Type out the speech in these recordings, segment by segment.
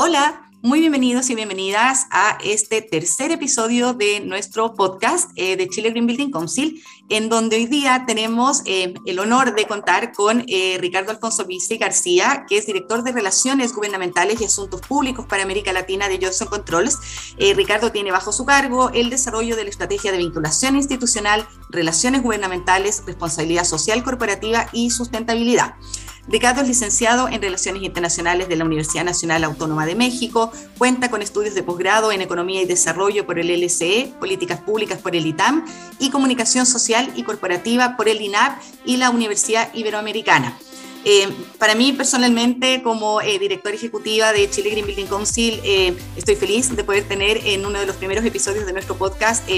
Hola, muy bienvenidos y bienvenidas a este tercer episodio de nuestro podcast eh, de Chile Green Building Council, en donde hoy día tenemos eh, el honor de contar con eh, Ricardo Alfonso Vice García, que es director de Relaciones Gubernamentales y Asuntos Públicos para América Latina de Johnson Controls. Ricardo tiene bajo su cargo el desarrollo de la estrategia de vinculación institucional, relaciones gubernamentales, responsabilidad social corporativa y sustentabilidad. Ricardo es licenciado en Relaciones Internacionales de la Universidad Nacional Autónoma de México, cuenta con estudios de posgrado en Economía y Desarrollo por el LCE, Políticas Públicas por el ITAM y Comunicación Social y Corporativa por el INAP y la Universidad Iberoamericana. Eh, para mí personalmente, como eh, directora ejecutiva de Chile Green Building Council, eh, estoy feliz de poder tener en uno de los primeros episodios de nuestro podcast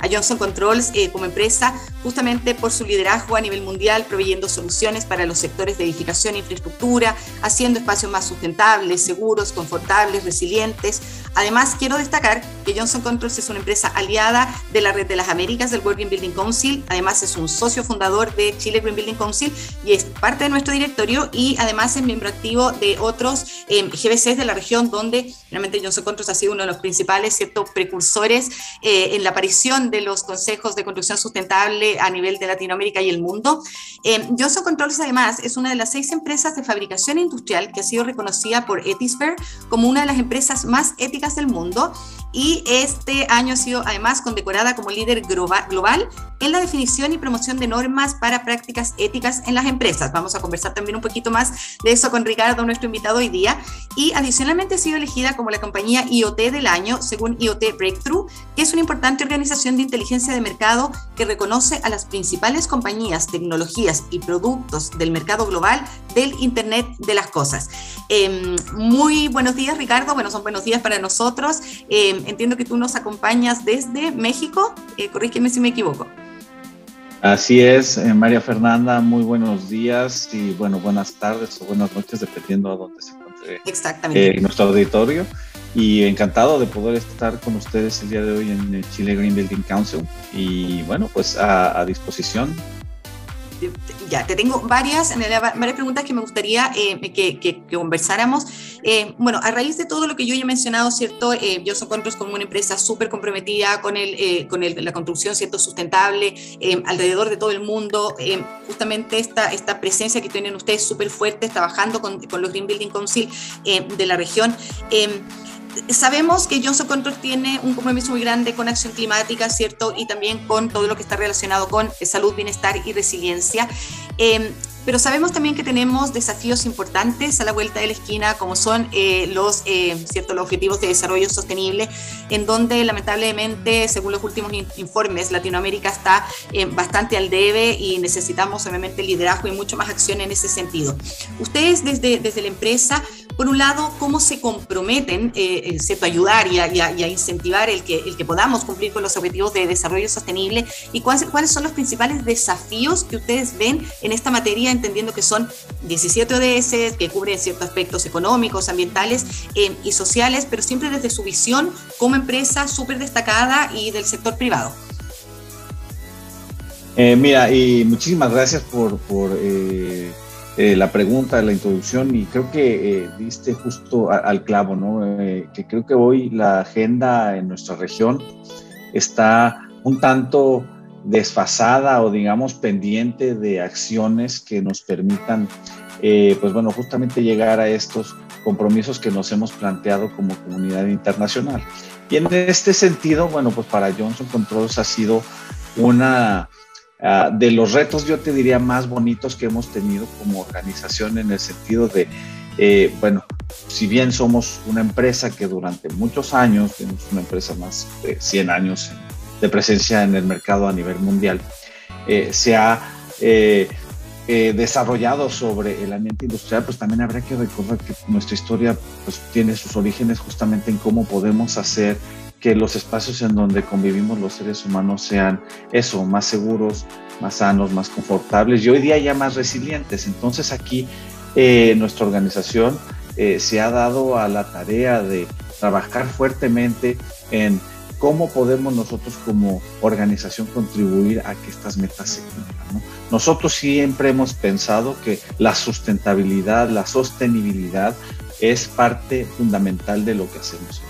a Johnson Controls como empresa, justamente por su liderazgo a nivel mundial, proveyendo soluciones para los sectores de edificación e infraestructura, haciendo espacios más sustentables, seguros, confortables, resilientes. Además, quiero destacar que Johnson Controls es una empresa aliada de la Red de las Américas del World Green Building Council, además es un socio fundador de Chile Green Building Council y es parte de nuestro director y además es miembro activo de otros eh, GBCs de la región donde realmente Johnson Controls ha sido uno de los principales ciertos precursores eh, en la aparición de los consejos de construcción sustentable a nivel de Latinoamérica y el mundo. Eh, Johnson Controls además es una de las seis empresas de fabricación industrial que ha sido reconocida por Ethisphere como una de las empresas más éticas del mundo y este año ha sido además condecorada como líder global en la definición y promoción de normas para prácticas éticas en las empresas. Vamos a conversar también un poquito más de eso con Ricardo, nuestro invitado hoy día. Y adicionalmente ha sido elegida como la compañía IoT del año, según IoT Breakthrough, que es una importante organización de inteligencia de mercado que reconoce a las principales compañías, tecnologías y productos del mercado global del Internet de las Cosas. Em, muy buenos días, Ricardo. Bueno, son buenos días para nosotros. Entiendo que tú nos acompañas desde México. Eh, corrígeme si me equivoco. Así es, eh, María Fernanda, muy buenos días y bueno, buenas tardes o buenas noches, dependiendo a dónde se encuentre eh, nuestro auditorio. Y encantado de poder estar con ustedes el día de hoy en Chile Green Building Council. Y bueno, pues a disposición ya, te tengo varias, varias preguntas que me gustaría eh, que, conversáramos. Eh, bueno, a raíz de todo lo que yo ya he mencionado, ¿cierto? Eh, yo soy como una empresa súper comprometida con, el, con el, la construcción, ¿cierto? Sustentable alrededor de todo el mundo. justamente esta, esta presencia que tienen ustedes súper fuerte trabajando con, con, los Green Building Council de la región sabemos que Johnson Control tiene un compromiso muy grande con acción climática, ¿cierto? Y también con todo lo que está relacionado con salud, bienestar y resiliencia. Eh, pero sabemos también que tenemos desafíos importantes a la vuelta de la esquina, como son eh, los, eh, cierto, los objetivos de desarrollo sostenible, en donde lamentablemente, según los últimos informes, Latinoamérica está eh, bastante al debe y necesitamos obviamente liderazgo y mucho más acción en ese sentido. Ustedes desde, desde la empresa, por un lado, cómo se comprometen ¿cierto? a ayudar y a, incentivar el que, el que podamos cumplir con los objetivos de desarrollo sostenible y cuáles, cuáles son los principales desafíos que ustedes ven en esta materia entendiendo que son 17 ODS que cubren ciertos aspectos económicos, ambientales eh, y sociales, pero siempre desde su visión como empresa súper destacada y del sector privado. Eh, mira, y muchísimas gracias por, eh, la pregunta, la introducción, y creo que diste justo al clavo, ¿no? que creo que hoy la agenda en nuestra región está un tanto desfasada o digamos pendiente de acciones que nos permitan, eh, pues bueno, justamente llegar a estos compromisos que nos hemos planteado como comunidad internacional. Y en este sentido, bueno, pues para Johnson Controls ha sido una ah, de los retos, yo te diría, más bonitos que hemos tenido como organización en el sentido de, eh, bueno, si bien somos una empresa que durante muchos años, tenemos una empresa más de 100 años en de presencia en el mercado a nivel mundial, eh, se ha eh, eh, desarrollado sobre el ambiente industrial, pues también habría que recordar que nuestra historia pues, tiene sus orígenes justamente en cómo podemos hacer que los espacios en donde convivimos los seres humanos sean eso, más seguros, más sanos, más confortables y hoy día ya más resilientes. Entonces aquí nuestra organización se ha dado a la tarea de trabajar fuertemente en cómo podemos nosotros como organización contribuir a que estas metas se cumplan. Nosotros siempre hemos pensado que la sustentabilidad, la sostenibilidad es parte fundamental de lo que hacemos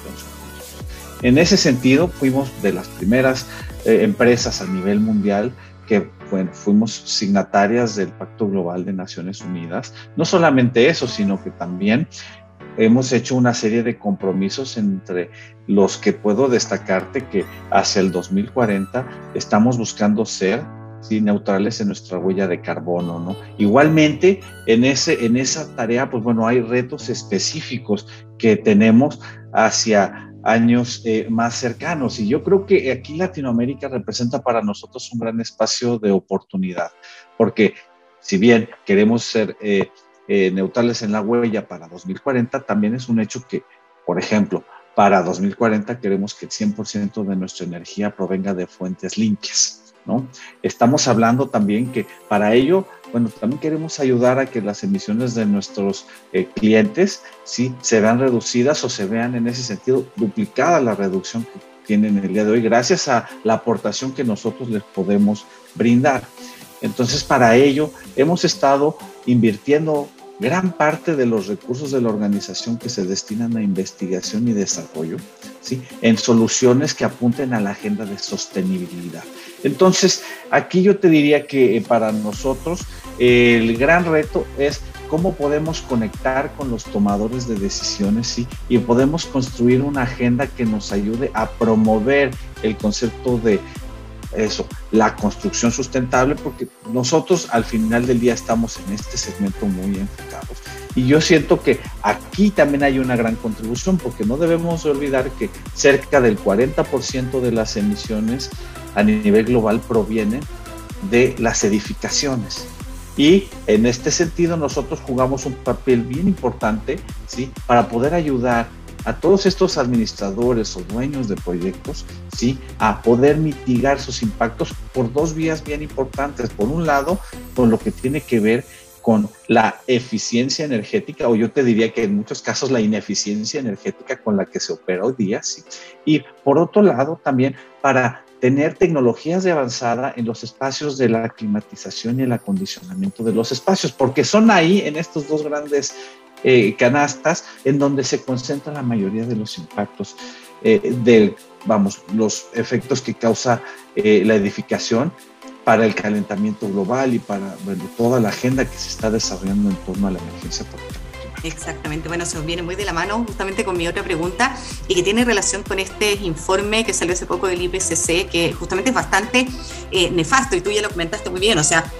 en En ese sentido, fuimos de las primeras eh, empresas a nivel mundial que bueno, fuimos signatarias del Pacto Global de Naciones Unidas. No solamente eso, sino que también hemos hecho una serie de compromisos entre los que puedo destacarte que hacia el 2040 estamos buscando ser neutrales en nuestra huella de carbono, ¿no? Igualmente, en, ese, en esa tarea, pues bueno, hay retos específicos que tenemos hacia años eh, más cercanos. Y yo creo que aquí Latinoamérica representa para nosotros un gran espacio de oportunidad, porque si bien queremos ser eh, eh, neutrales en la huella para 2040, también es un hecho que, por ejemplo, para 2040 queremos que el 100% de nuestra energía provenga de fuentes limpias. ¿No? Estamos hablando también que para ello, bueno, también queremos ayudar a que las emisiones de nuestros eh, clientes sí se vean reducidas o se vean en ese sentido duplicada la reducción que tienen el día de hoy gracias a la aportación que nosotros les podemos brindar. Entonces, para ello hemos estado invirtiendo gran parte de los recursos de la organización que se destinan a investigación y desarrollo, ¿sí? en soluciones que apunten a la agenda de sostenibilidad. Entonces, aquí yo te diría que eh, para nosotros el gran reto es cómo podemos conectar con los tomadores de decisiones ¿sí? y podemos construir una agenda que nos ayude a promover el concepto de eso, la construcción sustentable, porque nosotros al final del día estamos en este segmento muy enfocados. Y yo siento que aquí también hay una gran contribución, porque no debemos olvidar que cerca del 40% de las emisiones a nivel global provienen de las edificaciones. Y en este sentido nosotros jugamos un papel bien importante ¿sí? para poder ayudar a todos estos administradores o dueños de proyectos, ¿sí? A poder mitigar sus impactos por dos vías bien importantes. Por un lado, con lo que tiene que ver con la eficiencia energética, o yo te diría que en muchos casos la ineficiencia energética con la que se opera hoy día, ¿sí? Y por otro lado, también para tener tecnologías de avanzada en los espacios de la climatización y el acondicionamiento de los espacios, porque son ahí en estos dos grandes eh, canastas en donde se concentra la mayoría de los impactos eh, de, vamos, los efectos que causa eh, la edificación para el calentamiento global y para bueno, toda la agenda que se está desarrollando en torno a la emergencia por Exactamente, bueno, se viene muy de la mano justamente con mi otra pregunta y que tiene relación con este informe que salió hace poco del IPCC, que justamente es bastante nefasto y tú ya lo comentaste muy bien, o sea,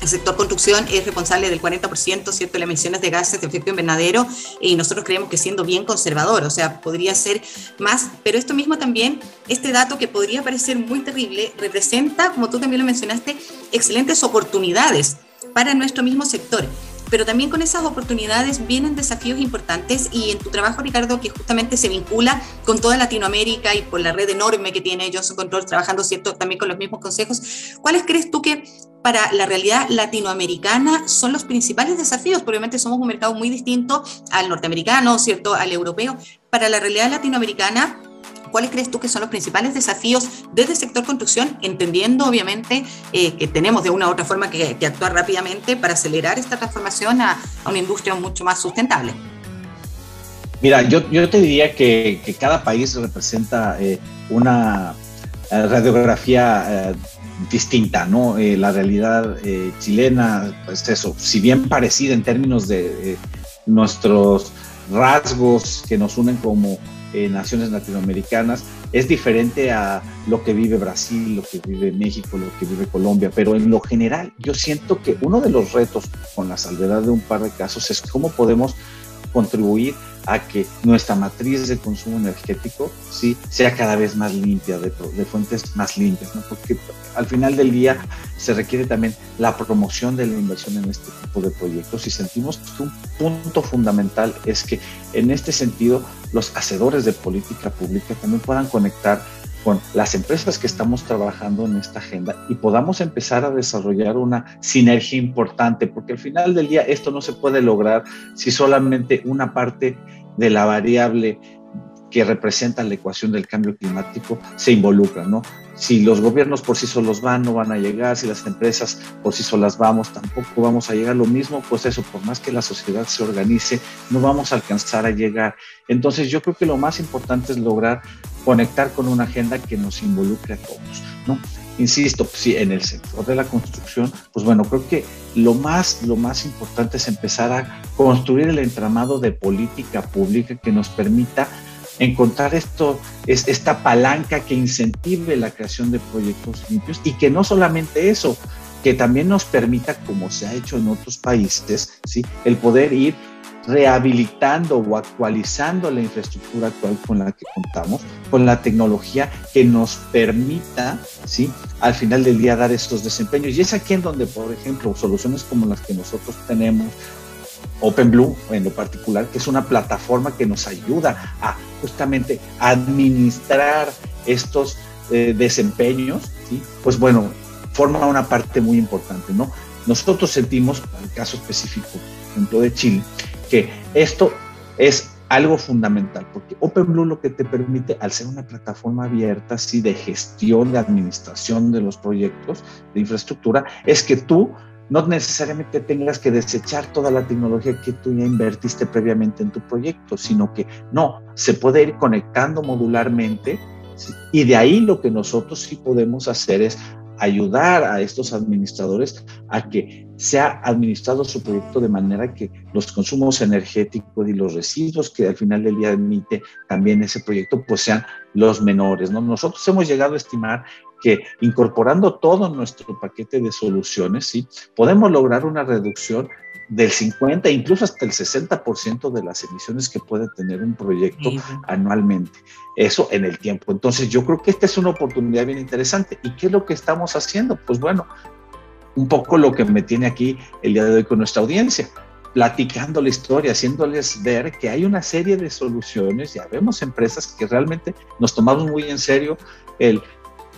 el sector construcción es responsable del 40%, ¿cierto?, de las emisiones de gases de efecto invernadero y nosotros creemos que siendo bien conservador, o sea, podría ser más, pero esto mismo también, este dato que podría parecer muy terrible, representa, como tú también lo mencionaste, excelentes oportunidades para nuestro mismo sector pero también con esas oportunidades vienen desafíos importantes y en tu trabajo, Ricardo, que justamente se vincula con toda Latinoamérica y por la red enorme que tiene Johnson Control trabajando, ¿cierto?, también con los mismos consejos, ¿cuáles crees tú que para la realidad latinoamericana son los principales desafíos? Obviamente somos un mercado muy distinto al norteamericano, ¿cierto?, al europeo. Para la realidad latinoamericana, ¿Cuáles crees tú que son los principales desafíos desde el sector construcción, entendiendo obviamente eh, que tenemos de una u otra forma que, actuar rápidamente para acelerar esta transformación a, una industria mucho más sustentable? Mira, yo, yo te diría que, cada país representa eh, una eh, radiografía distinta, ¿no? la realidad chilena, pues eso, si bien parecida en términos de nuestros rasgos que nos unen como naciones latinoamericanas es diferente a lo que vive Brasil, lo que vive México, lo que vive Colombia, pero en lo general yo siento que uno de los retos, con la salvedad de un par de casos, es cómo podemos contribuir a que nuestra matriz de consumo energético ¿sí? sea cada vez más limpia, de, de fuentes más limpias, porque al final del día se requiere también la promoción de la inversión en este tipo de proyectos y sentimos que un punto fundamental es que en este sentido los hacedores de política pública también puedan conectar con las empresas que estamos trabajando en esta agenda y podamos empezar a desarrollar una sinergia importante, porque al final del día esto no se puede lograr si solamente una parte de la variable que representan la ecuación del cambio climático se involucran, ¿no? Si los gobiernos por sí solos van, no van a llegar, si las empresas por sí solas vamos, tampoco vamos a llegar. Lo mismo, pues eso, por más que la sociedad se organice, no vamos a alcanzar a llegar. Entonces yo creo que lo más importante es lograr conectar con una agenda que nos involucre a todos, ¿no? Insisto, pues sí, en el sector de la construcción, pues bueno, creo que lo más, lo más importante es empezar a construir el entramado de política pública que nos permita encontrar esto, es, esta palanca que incentive la creación de proyectos limpios y que no solamente eso, que también nos permita, como se ha hecho en otros países, ¿sí? el poder ir rehabilitando o actualizando la infraestructura actual con la que contamos, con la tecnología que nos permita, ¿sí? al final del día dar estos desempeños. Y es aquí en donde, por ejemplo, soluciones como las que nosotros tenemos, OpenBlue en lo particular, que es una plataforma que nos ayuda a justamente administrar estos eh, desempeños, ¿sí? pues bueno, forma una parte muy importante, ¿no? Nosotros sentimos, en el caso específico, por ejemplo, de Chile, que esto es algo fundamental, porque OpenBlue lo que te permite, al ser una plataforma abierta, sí, de gestión, de administración de los proyectos de infraestructura, es que tú no necesariamente tengas que desechar toda la tecnología que tú ya invertiste previamente en tu proyecto, sino que no, se puede ir conectando modularmente y de ahí lo que nosotros sí podemos hacer es ayudar a estos administradores a que sea administrado su proyecto de manera que los consumos energéticos y los residuos que al final del día emite también ese proyecto pues sean los menores. ¿no? Nosotros hemos llegado a estimar que incorporando todo nuestro paquete de soluciones, ¿sí? podemos lograr una reducción del 50, incluso hasta el 60% de las emisiones que puede tener un proyecto anualmente. Eso en el tiempo. Entonces yo creo que esta es una oportunidad bien interesante. ¿Y qué es lo que estamos haciendo? Pues bueno, un poco lo que me tiene aquí el día de hoy con nuestra audiencia platicando la historia, haciéndoles ver que hay una serie de soluciones, ya vemos empresas que realmente nos tomamos muy en serio el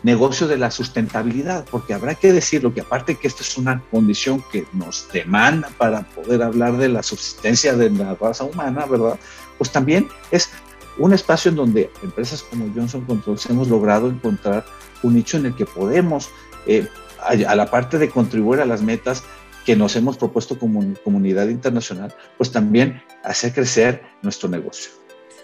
negocio de la sustentabilidad, porque habrá que decirlo que aparte que esta es una condición que nos demanda para poder hablar de la subsistencia de la raza humana, ¿verdad? Pues también es un espacio en donde empresas como Johnson Controls hemos logrado encontrar un nicho en el que podemos, eh, a, la parte de contribuir a las metas que nos hemos propuesto como comunidad internacional, pues también hacer crecer nuestro negocio.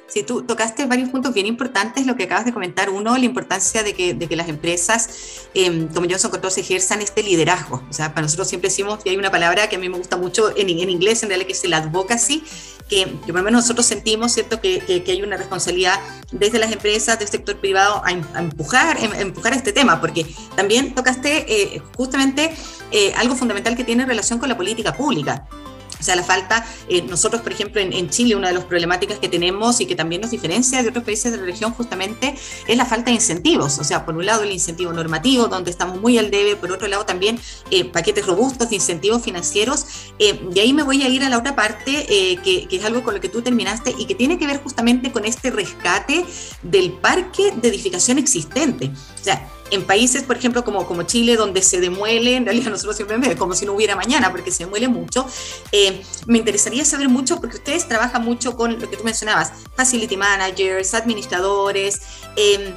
Sí, tú tocaste varios puntos bien importantes, lo que acabas de comentar. Uno, la importancia de que, de que las empresas eh, como Johnson Controls ejerzan este liderazgo. O sea, para nosotros siempre decimos, y hay una palabra que a mí me gusta mucho en, en inglés, en realidad, que es el advocacy, que, que, por lo menos nosotros sentimos, ¿cierto?, que, que, hay una responsabilidad desde las empresas, del sector privado, a, empujar, a em, empujar este tema, porque también tocaste eh, justamente eh, algo fundamental que tiene relación con la política pública. O sea, la falta, eh, nosotros, por ejemplo, en, Chile, una de las problemáticas que tenemos y que también nos diferencia de otros países de la región justamente es la falta de incentivos. O sea, por un lado el incentivo normativo, donde estamos muy al debe, por otro lado también eh, paquetes robustos de incentivos financieros. Eh, y ahí me voy a ir a la otra parte, que, que es algo con lo que tú terminaste y que tiene que ver justamente con este rescate del parque de edificación existente. O sea, en países, por ejemplo, como, como Chile, donde se demuele, en realidad nosotros siempre vemos como si no hubiera mañana, porque se demuele mucho, eh, me interesaría saber mucho, porque ustedes trabajan mucho con lo que tú mencionabas, facility managers, administradores, eh,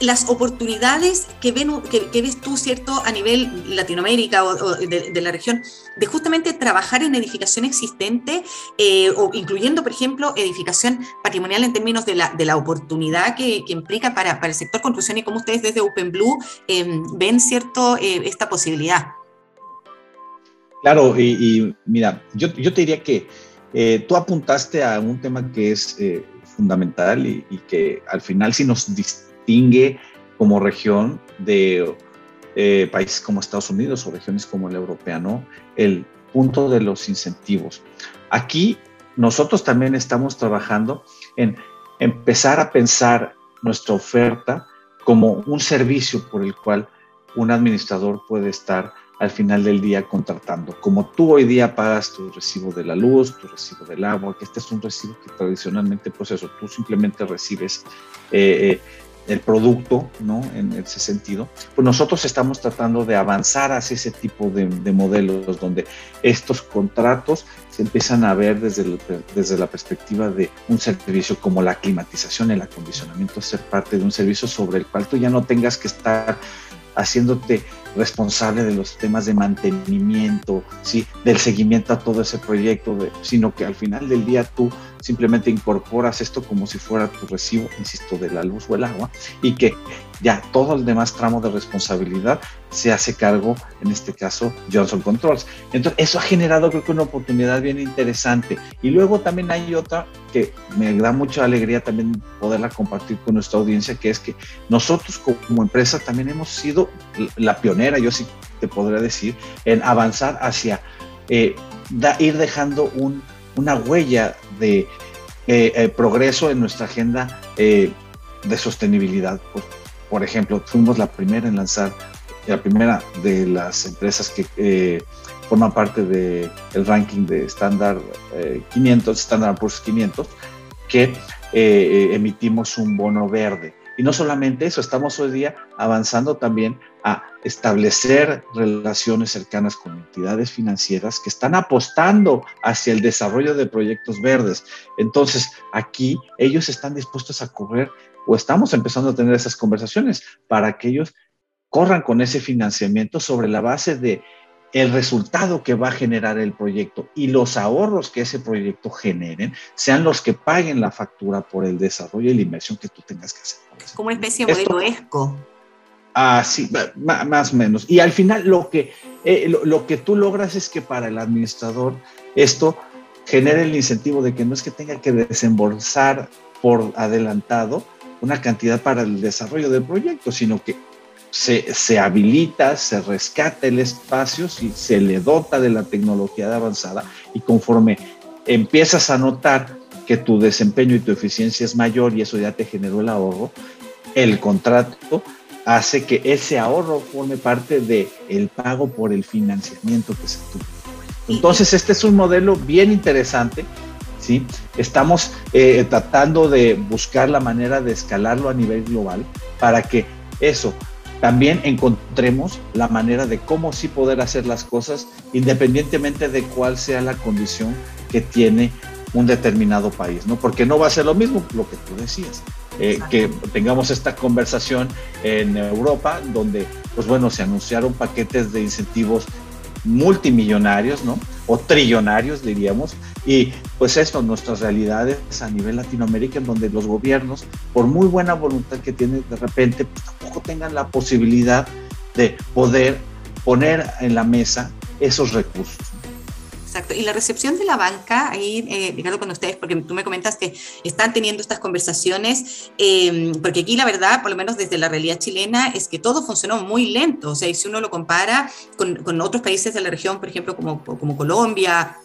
las oportunidades que, ven, que, ves tú, ¿cierto?, a nivel Latinoamérica o, de, la región, de justamente trabajar en edificación existente, eh, o incluyendo, por ejemplo, edificación patrimonial en términos de la, de la oportunidad que, implica para, para, el sector construcción y cómo ustedes desde OpenBlue eh, ven, ¿cierto?, eh, esta posibilidad. Claro, y, mira, yo, yo, te diría que tú apuntaste a un tema que es fundamental y, y, que al final sí nos distingue como región de eh, países como Estados Unidos o regiones como la europea, ¿no? El punto de los incentivos. Aquí nosotros también estamos trabajando en empezar a pensar nuestra oferta como un servicio por el cual un administrador puede estar al final del día contratando. Como tú hoy día pagas tu recibo de la luz, tu recibo del agua, que este es un recibo que tradicionalmente, pues eso, tú simplemente recibes eh, eh el producto, ¿no? En ese sentido, pues nosotros estamos tratando de avanzar hacia ese tipo de, modelos donde estos contratos se empiezan a ver desde, desde la perspectiva de un servicio como la climatización, el acondicionamiento, ser parte de un servicio sobre el cual tú ya no tengas que estar haciéndote responsable de los temas de mantenimiento, ¿sí? del seguimiento a todo ese proyecto, sino que al final del día tú simplemente incorporas esto como si fuera tu recibo, insisto, de la luz o el agua, y que ya todo el demás tramo de responsabilidad se hace cargo, en este caso, Johnson Controls. Entonces, eso ha generado creo que una oportunidad bien interesante. Y luego también hay otra que me da mucha alegría también poderla compartir con nuestra audiencia, que es que nosotros como empresa también hemos sido la pionera, yo sí te podría decir, en avanzar hacia eh, ir dejando una huella de eh, eh, progreso en nuestra agenda de sostenibilidad. Por, ejemplo, fuimos la primera en lanzar, la primera de las empresas que forman parte del ranking de Standard 500, Standard Poor's 500, que emitimos un bono verde. Y no solamente eso, estamos hoy día avanzando también a establecer relaciones cercanas con entidades financieras que están apostando hacia el desarrollo de proyectos verdes. Entonces, aquí ellos están dispuestos a correr o estamos empezando a tener esas conversaciones para que ellos corran con ese financiamiento sobre la base de el resultado que va a generar el proyecto y los ahorros que ese proyecto generen sean los que paguen la factura por el desarrollo y la inversión que tú tengas que hacer. Como una especie de modelo ESCO. Ah, sí, más o menos. Y al final lo que, eh, lo, que tú logras es que para el administrador esto genere el incentivo de que no es que tenga que desembolsar por adelantado una cantidad para el desarrollo del proyecto, sino que se, se, habilita, se rescata el espacio, se le dota de la tecnología de avanzada y conforme empiezas a notar que tu desempeño y tu eficiencia es mayor y eso ya te generó el ahorro, el contrato hace que ese ahorro forme parte del el pago por el financiamiento que se tuvo. Entonces, este es un modelo bien interesante. ¿sí? Estamos eh, tratando de buscar la manera de escalarlo a nivel global para que eso también encontremos la manera de cómo sí poder hacer las cosas independientemente de cuál sea la condición que tiene un determinado país, ¿no? Porque no va a ser lo mismo lo que tú decías. Eh, que tengamos esta conversación en Europa, donde, pues bueno, se anunciaron paquetes de incentivos multimillonarios, ¿no? O trillonarios, diríamos. Y pues esto, nuestras realidades a nivel Latinoamérica, en donde los gobiernos, por muy buena voluntad que tienen, de repente, pues tampoco tengan la posibilidad de poder poner en la mesa esos recursos. Exacto. Y la recepción de la banca, ahí, eh, Ricardo, con ustedes, porque tú me comentas que están teniendo estas conversaciones, em, porque aquí la verdad, por lo menos desde la realidad chilena, es que todo funcionó muy lento. O sea, si uno lo compara con, con otros países de la región, por ejemplo, como, como Colombia,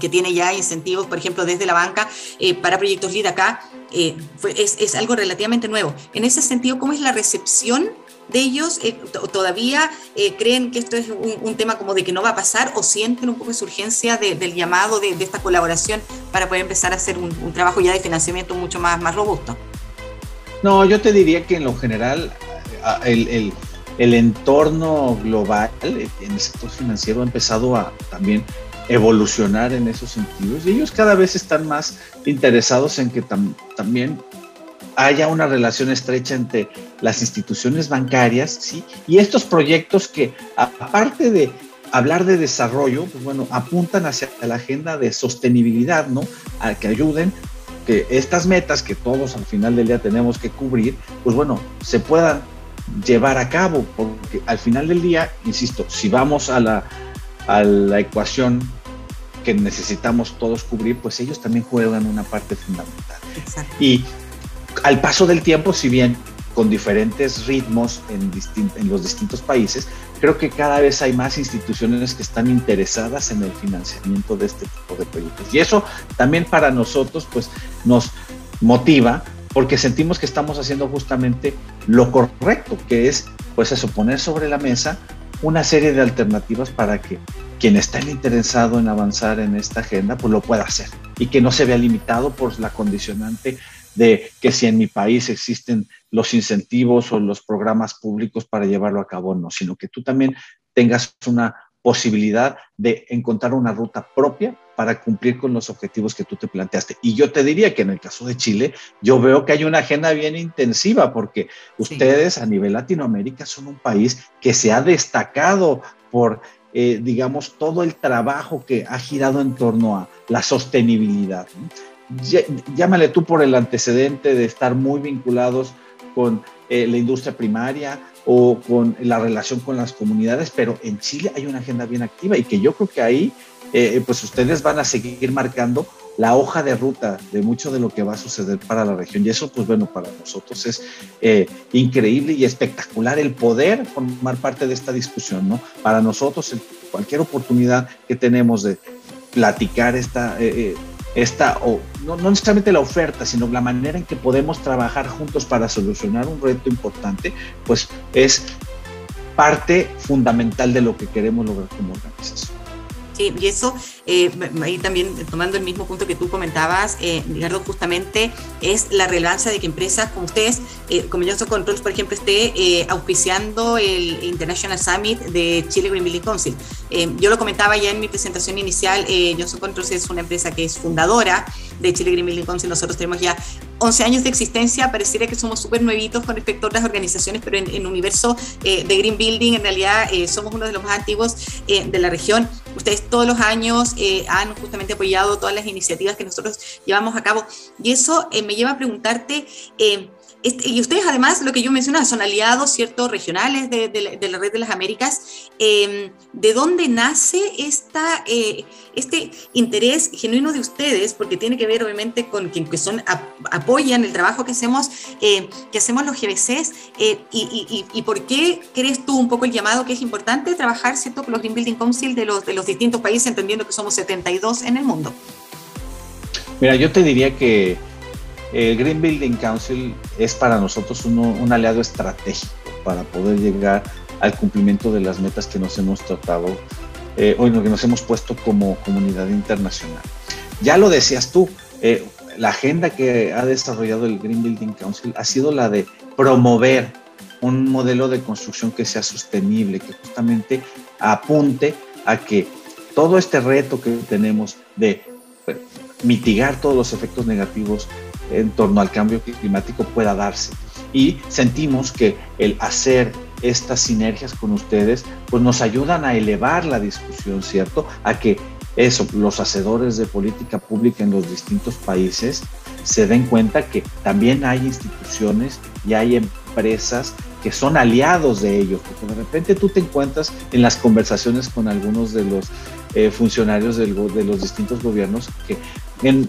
que tiene ya incentivos, por ejemplo, desde la banca eh, para proyectos LID acá, eh, es, es, algo relativamente nuevo. En ese sentido, ¿cómo es la recepción de ellos eh, todavía eh, creen que esto es un, tema como de que no va a pasar o sienten un poco esa urgencia del llamado de, esta colaboración para poder empezar a hacer un, trabajo ya de financiamiento mucho más, más robusto? No, yo te diría que en lo general el, el entorno global en el sector financiero ha empezado a también evolucionar en esos sentidos y ellos cada vez están más interesados en que también haya una relación estrecha entre las instituciones bancarias, ¿sí? Y estos proyectos que, aparte de hablar de desarrollo, pues bueno, apuntan hacia la agenda de sostenibilidad, ¿no? A que ayuden que estas metas que todos al final del día tenemos que cubrir, pues bueno, se puedan llevar a cabo, porque al final del día, insisto, si vamos a la, a la ecuación que necesitamos todos cubrir, pues ellos también juegan una parte fundamental. Exacto. Y al paso del tiempo, si bien con diferentes ritmos en, en, los distintos países, creo que cada vez hay más instituciones que están interesadas en el financiamiento de este tipo de proyectos. Y eso también para nosotros pues nos motiva porque sentimos que estamos haciendo justamente lo correcto, que es pues eso, poner sobre la mesa una serie de alternativas para que quien está interesado en avanzar en esta agenda pues lo pueda hacer y que no se vea limitado por la condicionante de que si en mi país existen los incentivos o los programas públicos para llevarlo a cabo, no, sino que tú también tengas una posibilidad de encontrar una ruta propia para cumplir con los objetivos que tú te planteaste. Y yo te diría que en el caso de Chile, yo veo que hay una agenda bien intensiva, porque ustedes a nivel Latinoamérica son un país que se ha destacado por, eh, digamos, todo el trabajo que ha girado en torno a la sostenibilidad. Llámale tú por el antecedente de estar muy vinculados con eh, la industria primaria o con la relación con las comunidades, pero en Chile hay una agenda bien activa y que yo creo que ahí eh, pues ustedes van a seguir marcando la hoja de ruta de mucho de lo que va a suceder para la región. Y eso, pues bueno, para nosotros es eh, increíble y espectacular el poder formar parte de esta discusión, ¿no? Para nosotros, cualquier oportunidad que tenemos de platicar esta, eh, esta o no, no, necesariamente la oferta, sino la manera en que podemos trabajar juntos para solucionar un reto importante, pues es parte fundamental de lo que queremos lograr como organización. Sí, y eso, eh, ahí también tomando el mismo punto que tú comentabas, eh, Ricardo, justamente es la relevancia de que empresas como ustedes, eh, como Johnson Controls, por ejemplo, esté eh, auspiciando el International Summit de Chile Green Building Council. yo lo comentaba ya en mi presentación inicial, Johnson Controls es una empresa que es fundadora de Chile Green Building Council. Nosotros tenemos ya 11 años de existencia, pareciera que somos súper nuevitos con respecto a otras organizaciones, pero en el universo de Green Building en realidad somos uno de los más antiguos de la región. Ustedes todos los años eh, han justamente apoyado todas las iniciativas que nosotros llevamos a cabo. Y eso eh, me lleva a preguntarte, eh, este, y ustedes además, lo que yo mencionaba, son aliados, ¿cierto?, regionales de, la Red de las Américas. Em, ¿De dónde nace eh, este interés genuino de ustedes? Porque tiene que ver obviamente con que son, apoyan el trabajo que hacemos, eh, que hacemos los GBCs. Eh, y, y, por qué crees tú un poco el llamado que es importante trabajar, ¿cierto?, con los Green Building Council de los, de los distintos países, entendiendo que somos 72 en el mundo. Mira, yo te diría que el Green Building Council es para nosotros un aliado estratégico para poder llegar al cumplimiento de las metas que nos hemos tratado eh, o que nos hemos puesto como comunidad internacional. Ya lo decías tú, eh, la agenda que ha desarrollado el Green Building Council ha sido la de promover un modelo de construcción que sea sostenible, que justamente apunte a que todo este reto que tenemos de eh, mitigar todos los efectos negativos en torno al cambio climático pueda darse. Y sentimos que el hacer estas sinergias con ustedes, pues nos ayudan a elevar la discusión, ¿cierto? A que eso, los hacedores de política pública en los distintos países se den cuenta que también hay instituciones y hay empresas que son aliados de ellos, porque de repente tú te encuentras en las conversaciones con algunos de los eh, funcionarios de los distintos gobiernos que en,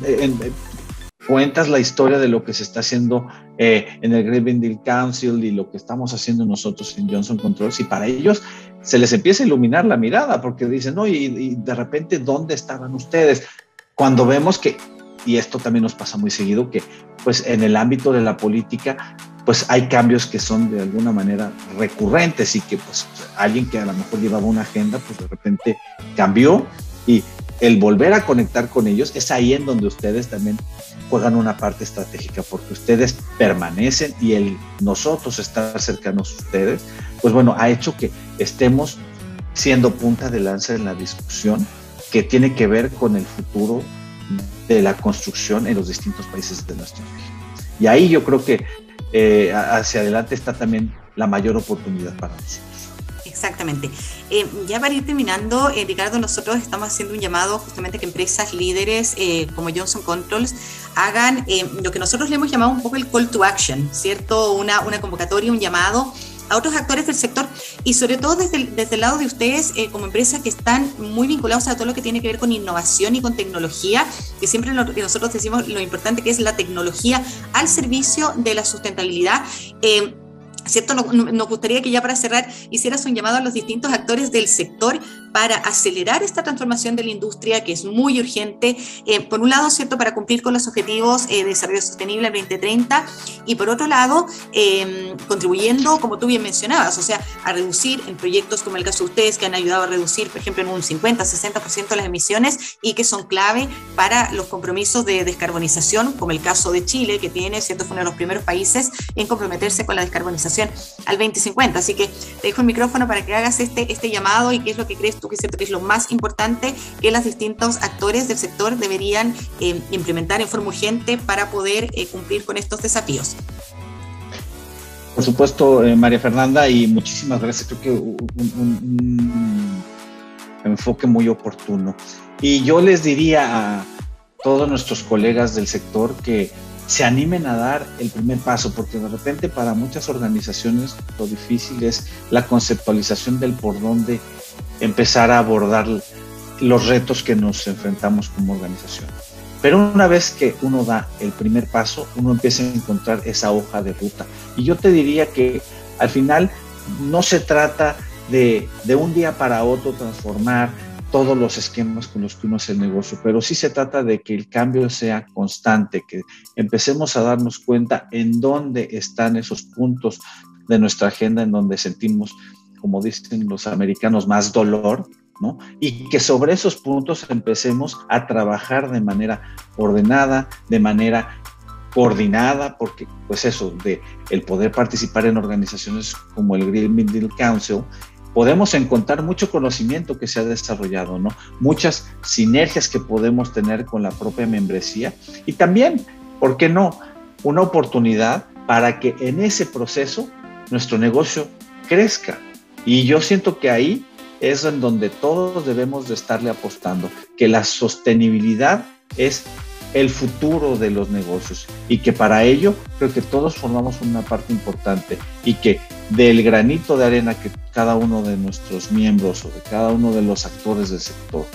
cuentas la historia de lo que se está haciendo eh, en el Green Building Council y lo que estamos haciendo nosotros en Johnson Controls y para ellos se les empieza a iluminar la mirada porque dicen, no, y, de repente, ¿dónde estaban ustedes? Cuando vemos que, y esto también nos pasa muy seguido, que pues en el ámbito de la política, pues hay cambios que son de alguna manera recurrentes y que pues alguien que a lo mejor llevaba una agenda, pues de repente cambió y el volver a conectar con ellos es ahí en donde ustedes también juegan una parte estratégica porque ustedes permanecen y el nosotros estar cercanos a ustedes, pues bueno, ha hecho que estemos siendo punta de lanza en la discusión que tiene que ver con el futuro de la construcción en los distintos países de nuestra región. Y ahí yo creo que eh, hacia adelante está también la mayor oportunidad para nosotros. Exactamente. Eh, ya para ir terminando, eh, Ricardo, nosotros estamos haciendo un llamado justamente que empresas líderes eh, como Johnson Controls hagan lo que nosotros le hemos llamado un poco el call to action, ¿cierto? Una, una convocatoria, un llamado a otros actores del sector y sobre todo desde el, desde el lado de ustedes como empresas que están muy vinculados a todo lo que tiene que ver con innovación y con tecnología, que siempre nosotros decimos lo importante que es la tecnología al servicio de la sustentabilidad ¿cierto? Nos, gustaría que ya para cerrar hicieras un llamado a los distintos actores del sector para acelerar esta transformación de la industria que es muy urgente, eh, por un lado, ¿cierto?, para cumplir con los objetivos eh, de desarrollo sostenible 2030 y por otro lado, em, contribuyendo, como tú bien mencionabas, o sea, a reducir en proyectos como el caso de ustedes que han ayudado a reducir, por ejemplo, en un 50, 60% las emisiones y que son clave para los compromisos de descarbonización, como el caso de Chile, que tiene, ¿cierto?, fue uno de los primeros países en comprometerse con la descarbonización al 2050. Así que te dejo el micrófono para que hagas este, este llamado y qué es lo que crees tú que es lo más importante que los distintos actores del sector deberían eh, implementar en forma urgente para poder eh, cumplir con estos desafíos. Por supuesto, eh, María Fernanda, y muchísimas gracias. Creo que un enfoque muy oportuno. Y yo les diría a todos nuestros colegas del sector que se animen a dar el primer paso, porque de repente para muchas organizaciones lo difícil es la conceptualización del por dónde empezar a abordar los retos que nos enfrentamos como organización. Pero una vez que uno da el primer paso, uno empieza a encontrar esa hoja de ruta. Y yo te diría que al final no se trata de, de un día para otro transformar todos los esquemas con los que uno hace el negocio, pero sí se trata de que el cambio sea constante, que empecemos a darnos cuenta en dónde están esos puntos de nuestra agenda en donde sentimos, como dicen los americanos, más dolor, ¿no? Y que sobre esos puntos empecemos a trabajar de manera ordenada, de manera coordinada, porque pues eso, de el poder participar en organizaciones como el Green Middle Council, podemos encontrar mucho conocimiento que se ha desarrollado, ¿no? Muchas sinergias que podemos tener con la propia membresía y también, ¿por qué no? Una oportunidad para que en ese proceso nuestro negocio crezca. Y yo siento que ahí es en donde todos debemos de estarle apostando, que la sostenibilidad es el futuro de los negocios y que para ello creo que todos formamos una parte importante y que del granito de arena que cada uno de nuestros miembros o de cada uno de los actores del sector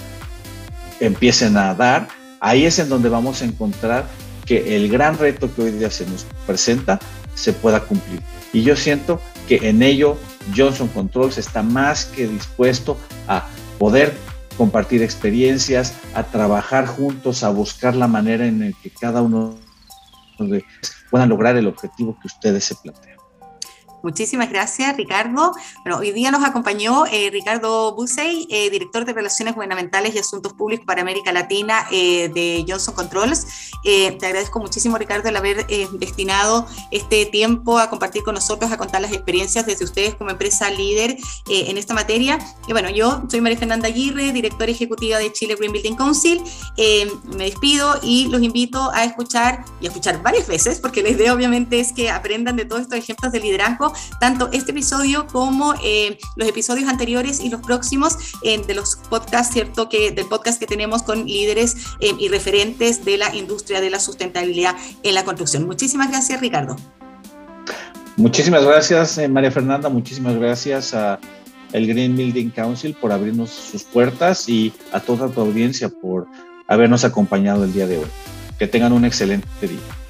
empiecen a dar, ahí es en donde vamos a encontrar que el gran reto que hoy día se nos presenta se pueda cumplir. Y yo siento que en ello Johnson Controls está más que dispuesto a poder compartir experiencias, a trabajar juntos, a buscar la manera en la que cada uno puedan lograr el objetivo que ustedes se plantean. Muchísimas gracias, Ricardo. Bueno, hoy día nos acompañó eh, Ricardo Busey, eh, director de Relaciones Gubernamentales y Asuntos Públicos para América Latina eh, de Johnson Controls. te agradezco muchísimo, Ricardo, el haber destinado este tiempo a compartir con nosotros, a contar las experiencias desde ustedes como empresa líder en esta materia. Y bueno, yo soy María Fernanda Aguirre, directora ejecutiva de Chile Green Building Council. me despido y los invito a escuchar y a escuchar varias veces, porque la idea obviamente es que aprendan de todos estos ejemplos de liderazgo tanto este episodio como eh, los episodios anteriores y los próximos eh, de los podcasts, ¿cierto? Que, del podcast que tenemos con líderes eh, y referentes de la industria de la sustentabilidad en la construcción. Muchísimas gracias, Ricardo. Muchísimas gracias, María Fernanda. Muchísimas gracias a el Green Building Council por abrirnos sus puertas y a toda tu audiencia por habernos acompañado el día de hoy. Que tengan un excelente día.